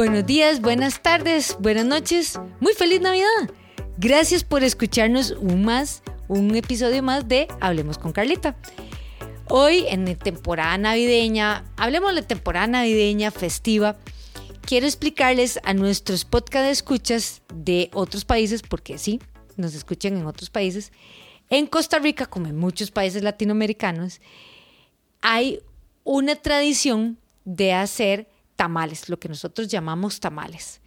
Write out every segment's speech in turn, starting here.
Buenos días, buenas tardes, buenas noches. Muy feliz Navidad. Gracias por escucharnos un más, un episodio más de Hablemos con Carlita. Hoy en temporada navideña, hablemos de temporada navideña festiva. Quiero explicarles a nuestros podcast escuchas de otros países, porque sí, nos escuchan en otros países. En Costa Rica, como en muchos países latinoamericanos, hay una tradición de hacer tamales, lo que nosotros llamamos tamales.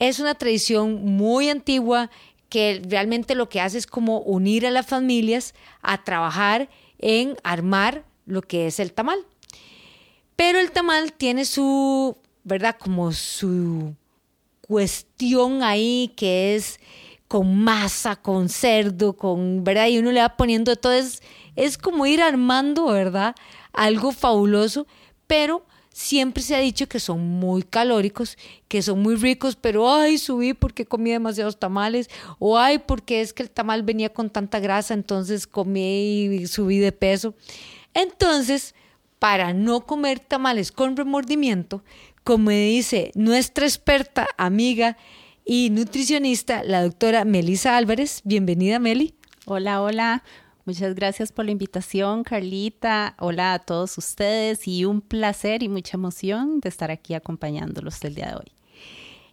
Es una tradición muy antigua que realmente lo que hace es como unir a las familias a trabajar en armar lo que es el tamal. Pero el tamal tiene su, ¿verdad? Como su cuestión ahí que es con masa, con cerdo, con, ¿verdad? Y uno le va poniendo todo, es, es como ir armando, ¿verdad? Algo fabuloso, pero siempre se ha dicho que son muy calóricos, que son muy ricos, pero ay, subí porque comí demasiados tamales, o ay, porque es que el tamal venía con tanta grasa, entonces comí y subí de peso. Entonces, para no comer tamales con remordimiento, como dice nuestra experta, amiga y nutricionista, la doctora Melisa Álvarez, bienvenida Meli. Hola, hola. Muchas gracias por la invitación, Carlita. Hola a todos ustedes y un placer y mucha emoción de estar aquí acompañándolos el día de hoy.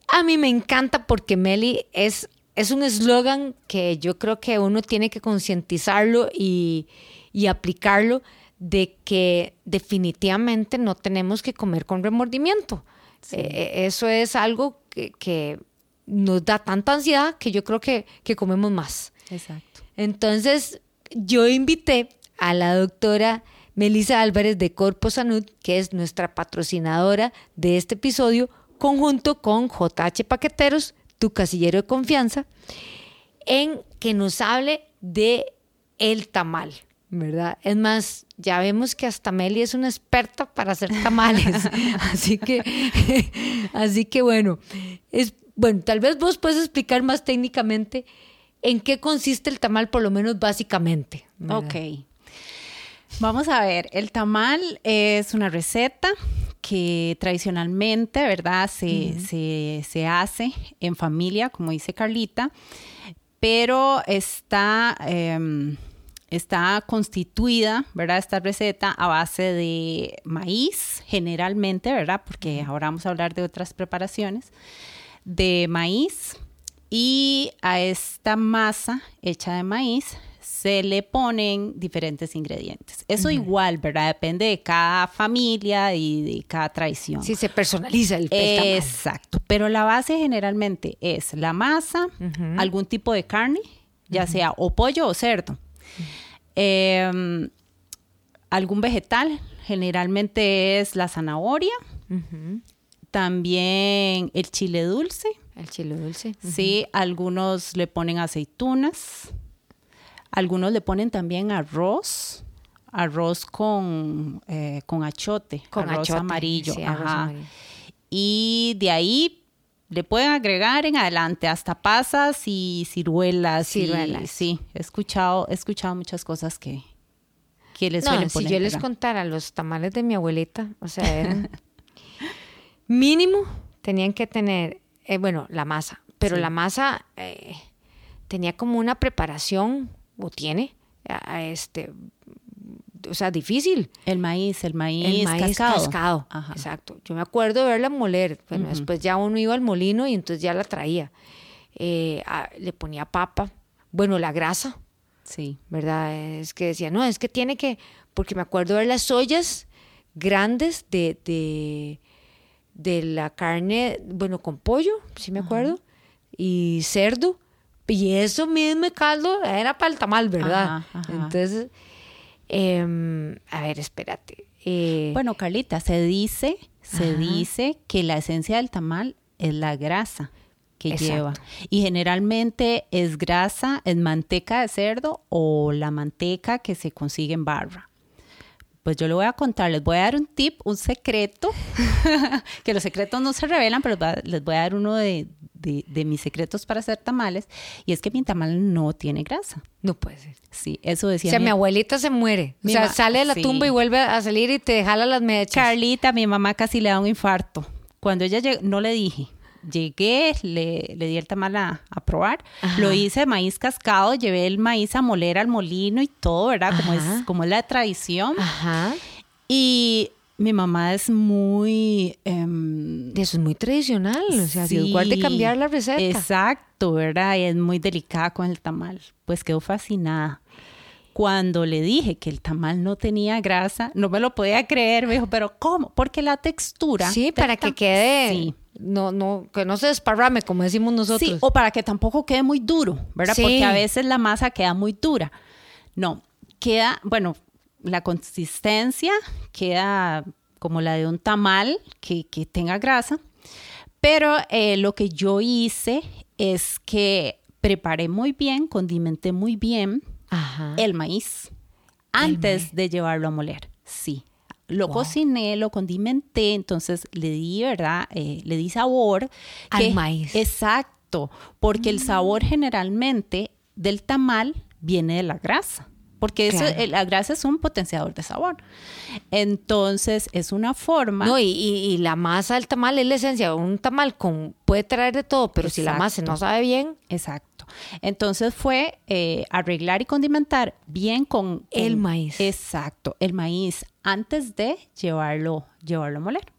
A mí me encanta porque Meli es, es un eslogan que yo creo que uno tiene que concientizarlo y, y aplicarlo de que definitivamente no tenemos que comer con remordimiento. Eh, eso es algo que, que, nos da tanta ansiedad que yo creo que, que comemos más. Exacto. Entonces, yo invité a la doctora Melissa Álvarez de Corpo Sanud, que es nuestra patrocinadora de este episodio, conjunto con JH Paqueteros, tu casillero de confianza, en que nos hable de el tamal, ¿verdad? Es más, ya vemos que hasta Meli es una experta para hacer tamales, así que, así que bueno, es, bueno, tal vez vos puedes explicar más técnicamente en qué consiste el tamal, por lo menos básicamente. ¿verdad? Ok. Vamos a ver, el tamal es una receta que tradicionalmente, ¿verdad? Se, uh -huh. se, se, hace en familia, como dice Carlita, pero está, eh, está constituida, ¿verdad? Esta receta a base de maíz, generalmente, ¿verdad? Porque ahora vamos a hablar de otras preparaciones, de maíz, y a esta masa hecha de maíz se le ponen diferentes ingredientes. Eso uh -huh. igual, ¿verdad? Depende de cada familia y de cada tradición. Sí, se personaliza el, Exacto. Pero la base generalmente es la masa, uh -huh. algún tipo de carne, ya uh -huh. sea o pollo o cerdo. Eh, algún vegetal, generalmente es la zanahoria. También el chile dulce el chile dulce. Uh -huh. Sí, algunos le ponen aceitunas, algunos le ponen también arroz, arroz con, eh, con achote, con arroz achote, amarillo. Sí, Ajá. amarillo. Y de ahí le pueden agregar en adelante hasta pasas y ciruelas. Ciruelas. Y, sí, he escuchado, he escuchado muchas cosas que, que les no, suelen si poner. yo les contara los tamales de mi abuelita, o sea, eran mínimo tenían que tener eh, bueno, la masa, pero sí. la masa eh, tenía como una preparación, o tiene, a, este, o sea, difícil. El maíz, el maíz, el maíz cascado. cascado exacto. Yo me acuerdo de verla moler, bueno, uh -huh. después ya uno iba al molino y entonces ya la traía. Eh, a, le ponía papa, bueno, la grasa. Sí. ¿Verdad? Es que decía, no, es que tiene que, porque me acuerdo de las ollas grandes de, de de la carne, bueno, con pollo, sí me acuerdo, ajá. y cerdo, y eso mismo caldo era para el tamal, ¿verdad? Ajá, ajá. Entonces, eh, a ver, espérate. Eh, bueno, Carlita, se dice, se dice que la esencia del tamal es la grasa que Exacto. lleva. Y generalmente es grasa, es manteca de cerdo o la manteca que se consigue en barra. Pues yo le voy a contar, les voy a dar un tip, un secreto, que los secretos no se revelan, pero les voy a dar uno de, de, de, mis secretos para hacer tamales, y es que mi tamal no tiene grasa. No puede ser. Sí, eso decía. O sea, mi, mi abuelita se muere. O sea, sale de la sí. tumba y vuelve a salir y te jala las mechas. Carlita, mi mamá casi le da un infarto Cuando ella llegó, no le dije, llegué, le, le di el tamal a, a probar, lo hice de maíz cascado, llevé el maíz a moler al molino y todo, ¿verdad? Como es, como es la tradición. Ajá. Y mi mamá es muy... em, Eso es muy tradicional. O sea, Sí, guarde cambiar la receta. Exacto, ¿verdad? Y es muy delicada con el tamal. Pues quedó fascinada. Cuando le dije que el tamal no tenía grasa, no me lo podía creer. Me dijo, ¿pero cómo? Porque la textura. Sí, para que quede. Sí. No, no, que no se desparrame, como decimos nosotros. Sí, o para que tampoco quede muy duro, ¿verdad? Sí. Porque a veces la masa queda muy dura. No, queda, bueno, la consistencia queda como la de un tamal que, que tenga grasa. Pero eh, lo que yo hice es que preparé muy bien, condimenté muy bien Ajá. el maíz antes de llevarlo a moler. Sí. Lo Wow. cociné, lo condimenté, entonces le di, ¿verdad? Eh, le di sabor. Al maíz. Exacto, porque el sabor generalmente del tamal viene de la grasa, porque eso, Claro. eh, la grasa es un potenciador de sabor. Entonces es una forma... No, y, y- y la masa del tamal es la esencia. Un tamal con, puede traer de todo, pero si la masa no sabe bien, Exacto. Entonces fue eh, arreglar y condimentar bien con, con- El maíz. Exacto, el maíz antes de llevarlo, llevarlo a moler.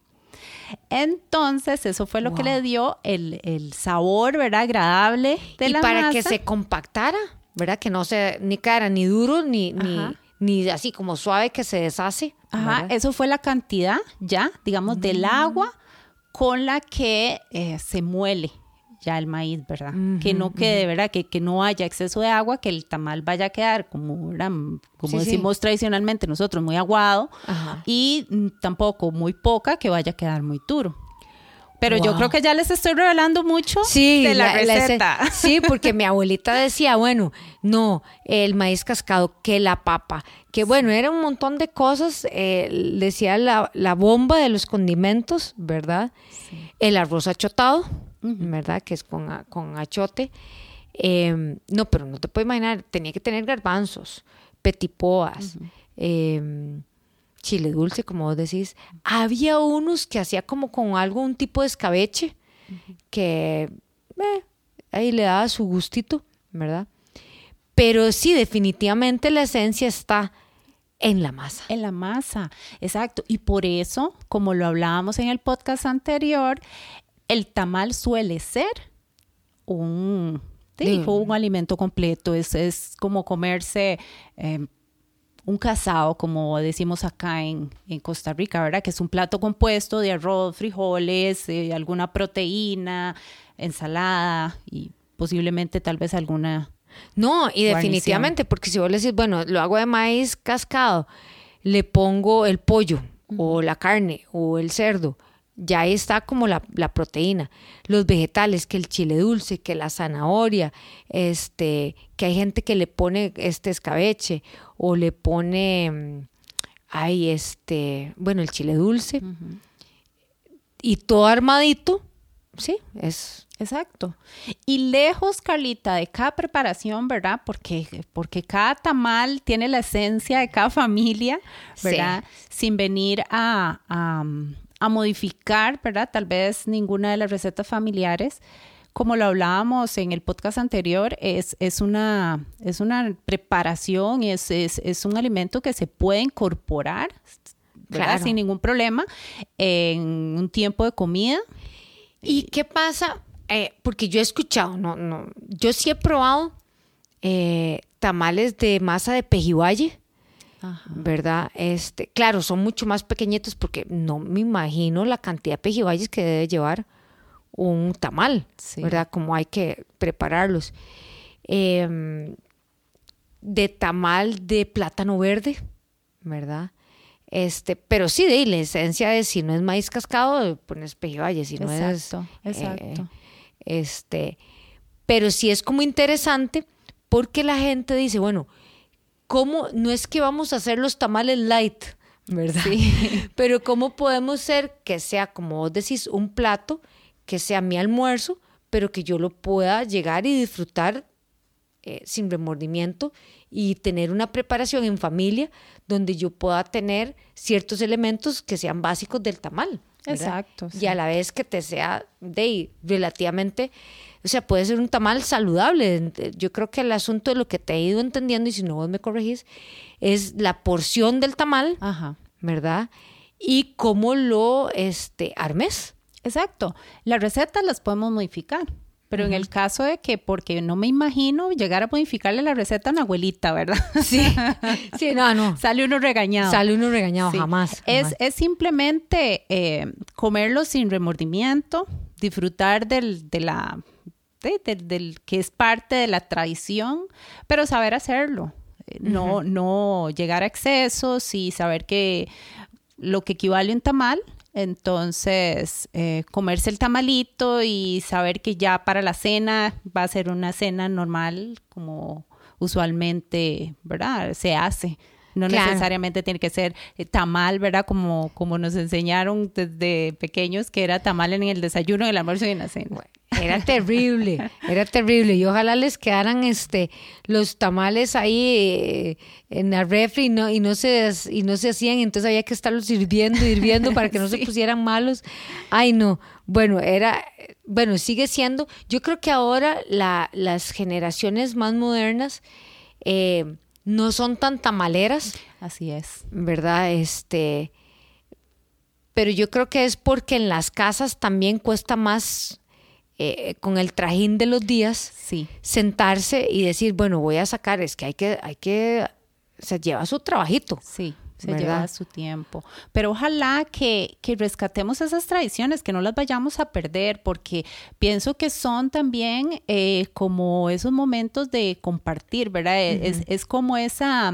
Entonces, eso fue lo que le dio el, el sabor, ¿verdad? Agradable de y la para que se compactara, ¿verdad? Que no se ni cara ni duro, ni, ni, ni así como suave que se deshace. Ajá, ¿verdad? eso fue la cantidad ya, digamos, Mm. del agua con la que eh, se muele ya el maíz, ¿verdad? que no quede, ¿verdad? Que, que no haya exceso de agua, que el tamal vaya a quedar como, ¿verdad? como Sí, sí. decimos tradicionalmente nosotros, muy aguado Ajá. y mm, tampoco muy poca que vaya a quedar muy duro. Pero yo creo que ya les estoy revelando mucho Sí, de la, receta. sí, porque mi abuelita decía, bueno, no, el maíz cascado, que la papa, que bueno, era un montón de cosas, eh, decía la, la bomba de los condimentos, ¿verdad? El arroz achotado, ¿verdad? Que es con, con achote. Eh, no, pero no te puedo imaginar, tenía que tener garbanzos, petipoas, eh, chile dulce, como vos decís. Había unos que hacía como con algo, un tipo de escabeche, que eh, ahí le daba su gustito, ¿verdad? Pero sí, definitivamente la esencia está en la masa. En la masa, exacto. Y por eso, como lo hablábamos en el podcast anterior, el tamal suele ser un, sí, Sí. un alimento completo. Es, es como comerse eh, un casado, como decimos acá en, en Costa Rica, ¿verdad? Que es un plato compuesto de arroz, frijoles, eh, alguna proteína, ensalada y posiblemente tal vez alguna No, y Guarnición. definitivamente, porque si vos le decís, bueno, lo hago de maíz cascado, le pongo el pollo o la carne o el cerdo, ya ahí está como la, la proteína. Los vegetales, que el chile dulce, que la zanahoria, este, que hay gente que le pone este escabeche o le pone, mm, ay, este, bueno, el chile dulce y todo armadito, sí, es Exacto. Y lejos, Carlita, de cada preparación, ¿verdad? Porque, porque cada tamal tiene la esencia de cada familia, ¿verdad? Sin venir a, a, a modificar, ¿verdad? Tal vez ninguna de las recetas familiares. Como lo hablábamos en el podcast anterior, es, es, una, es una preparación, es, es, es un alimento que se puede incorporar. Claro. Sin ningún problema en un tiempo de comida. ¿Y qué pasa? Eh, porque yo he escuchado, no, no, yo sí he probado eh, tamales de masa de pejibaye, ¿verdad? Este, claro, son mucho más pequeñitos porque no me imagino la cantidad de pejibayes que debe llevar un tamal, Sí. ¿verdad? Como hay que prepararlos. Em, de tamal de plátano verde, ¿verdad? Este, pero sí, de la esencia es si no es maíz cascado, pones pejibaye, si no Exacto, es exacto. eh, este, pero sí es como interesante porque la gente dice, bueno, ¿cómo? No es que vamos a hacer los tamales light, ¿verdad? Pero ¿cómo podemos ser que sea, como vos decís, un plato, que sea mi almuerzo, pero que yo lo pueda llegar y disfrutar eh, sin remordimiento y tener una preparación en familia donde yo pueda tener ciertos elementos que sean básicos del tamal. Exacto. Y a la vez que te sea de relativamente, o sea, puede ser un tamal saludable. Yo creo que el asunto de lo que te he ido entendiendo, y si no vos me corregís, es la porción del tamal, Ajá. ¿verdad? Y cómo lo este, armes. Exacto. Las recetas las podemos modificar. Pero en el caso de que, porque no me imagino llegar a modificarle la receta a una abuelita, ¿verdad? Sí, sí, no, no. Sale uno regañado. Sale uno regañado, Sí. jamás, Es, es simplemente eh, comerlo sin remordimiento, disfrutar del, de la, de- del- del que es parte de la tradición, pero saber hacerlo. Eh, No, no llegar a excesos y saber que lo que equivale a un tamal, entonces eh, comerse el tamalito y saber que ya para la cena va a ser una cena normal como usualmente, ¿verdad? Se hace. No Claro. necesariamente tiene que ser eh, tamal, ¿verdad? Como, como nos enseñaron desde pequeños, que era tamal en el desayuno, en el almuerzo y en la cena. Era terrible, era terrible. Y ojalá les quedaran este los tamales ahí eh, en la refri y no, y no se y no se hacían, entonces había que estarlos hirviendo, hirviendo para que no se pusieran malos. Ay, no. Bueno, era, bueno, sigue siendo. Yo creo que ahora la- las generaciones más modernas eh, no son tan tamaleras. Así es. ¿verdad? Este, pero yo creo que es porque en las casas también cuesta más eh, con el trajín de los días Sí. sentarse y decir, bueno, voy a sacar, es que hay que, hay que, se lleva su trabajito. Sí, se ¿Verdad? lleva su tiempo. Pero ojalá que, que rescatemos esas tradiciones, que no las vayamos a perder, porque pienso que son también eh, como esos momentos de compartir, ¿verdad? E- es, es como esa,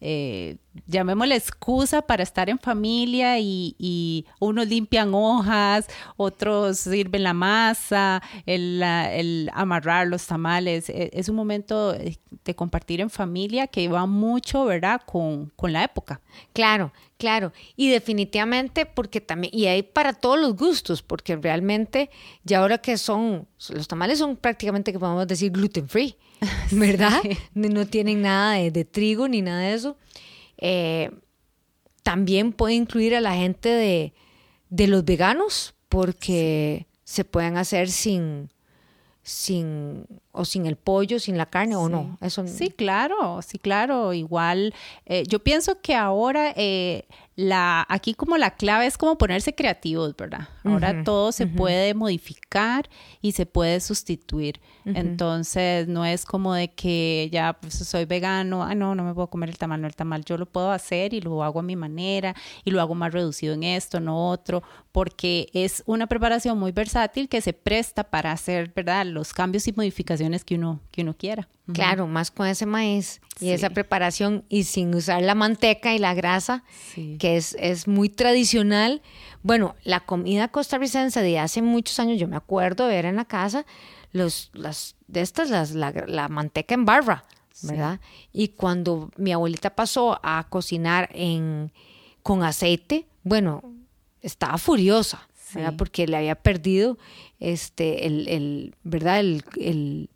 eh, llamémosle excusa para estar en familia y, y unos limpian hojas, otros sirven la masa, el, amarrar los tamales. E- Es un momento eh, de compartir en familia que va mucho, ¿verdad? Con, con la época. Claro, claro. Y definitivamente porque también, y hay para todos los gustos, porque realmente ya ahora que son, los tamales son prácticamente que podemos decir gluten free, ¿verdad? No tienen nada de, de trigo ni nada de eso. Eh, también puede incluir a la gente de, de los veganos, porque se pueden hacer sin, sin, o sin el pollo, sin la carne, o no. Eso Sí, claro, sí, claro. Igual, eh, yo pienso que ahora eh, la, aquí como la clave es como ponerse creativos, ¿verdad? Ahora todo se puede modificar y se puede sustituir. Entonces, no es como de que ya pues, soy vegano, ah, no, no me puedo comer el tamal, no, el tamal yo lo puedo hacer y lo hago a mi manera y lo hago más reducido en esto, no otro, porque es una preparación muy versátil que se presta para hacer, ¿verdad? Los cambios y modificaciones que uno, que uno quiera. Claro, más con ese maíz y Sí. esa preparación y sin usar la manteca y la grasa, Sí. que es, es muy tradicional. Bueno, la comida costarricense de hace muchos años, yo me acuerdo de ver en la casa los, las, de estas, las, la, la manteca en barra, ¿verdad? Y cuando mi abuelita pasó a cocinar en, con aceite, bueno, estaba furiosa, ¿verdad? Sí. Porque le había perdido este, el, el ¿verdad? El, el,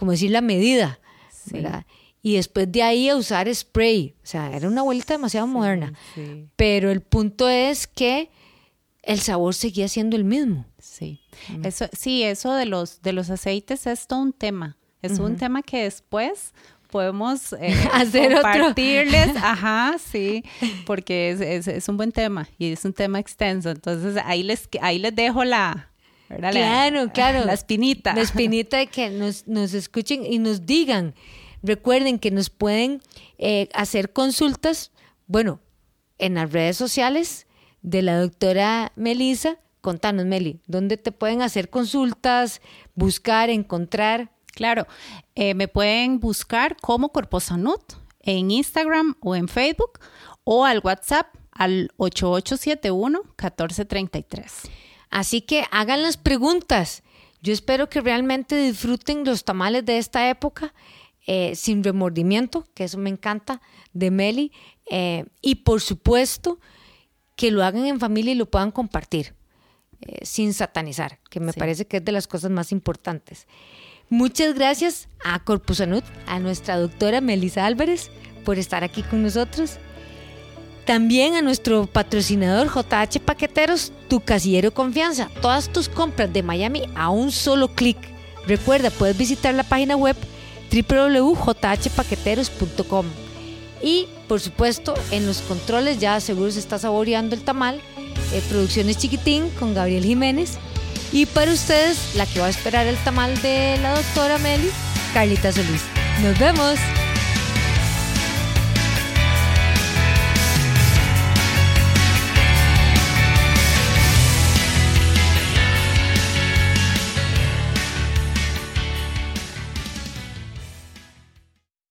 como decir, la medida, Sí. ¿verdad? Y después de ahí a usar spray, o sea, era una abuelita demasiado moderna. Sí, Pero el punto es que el sabor seguía siendo el mismo. sí. Eso, sí, eso de los, de los aceites es todo un tema. Es un tema que después podemos eh, Hacer otro. compartirles. Ajá, sí, porque es, es, es un buen tema y es un tema extenso. Entonces ahí les, ahí les dejo la, ¿verdad? La- Claro, claro. La espinita. La espinita de que nos, nos escuchen y nos digan. Recuerden que nos pueden eh, hacer consultas, bueno, en las redes sociales de la doctora Melisa. Contanos, Meli, ¿dónde te pueden hacer consultas, buscar, encontrar? Claro, eh, me pueden buscar como Corpo Sanud en Instagram o en Facebook o al WhatsApp al 8871-1433. Así que hagan las preguntas. Yo espero que realmente disfruten los tamales de esta época eh, sin remordimiento, que eso me encanta, de Meli. eh, y por supuesto, que lo hagan en familia y lo puedan compartir eh, sin satanizar, que me Sí. parece que es de las cosas más importantes. Muchas gracias a Corpus Sanud, a nuestra doctora Melisa Álvarez, por estar aquí con nosotros. También a nuestro patrocinador JH Paqueteros, tu casillero confianza. Todas tus compras de Miami a un solo clic. Recuerda, puedes visitar la página web www.jhpaqueteros.com. Y por supuesto, en los controles ya seguro se está saboreando el tamal. Eh, Producciones Chiquitín con Gabriel Jiménez. Y para ustedes, la que va a esperar el tamal de la doctora Meli, Carlita Solís. Nos vemos.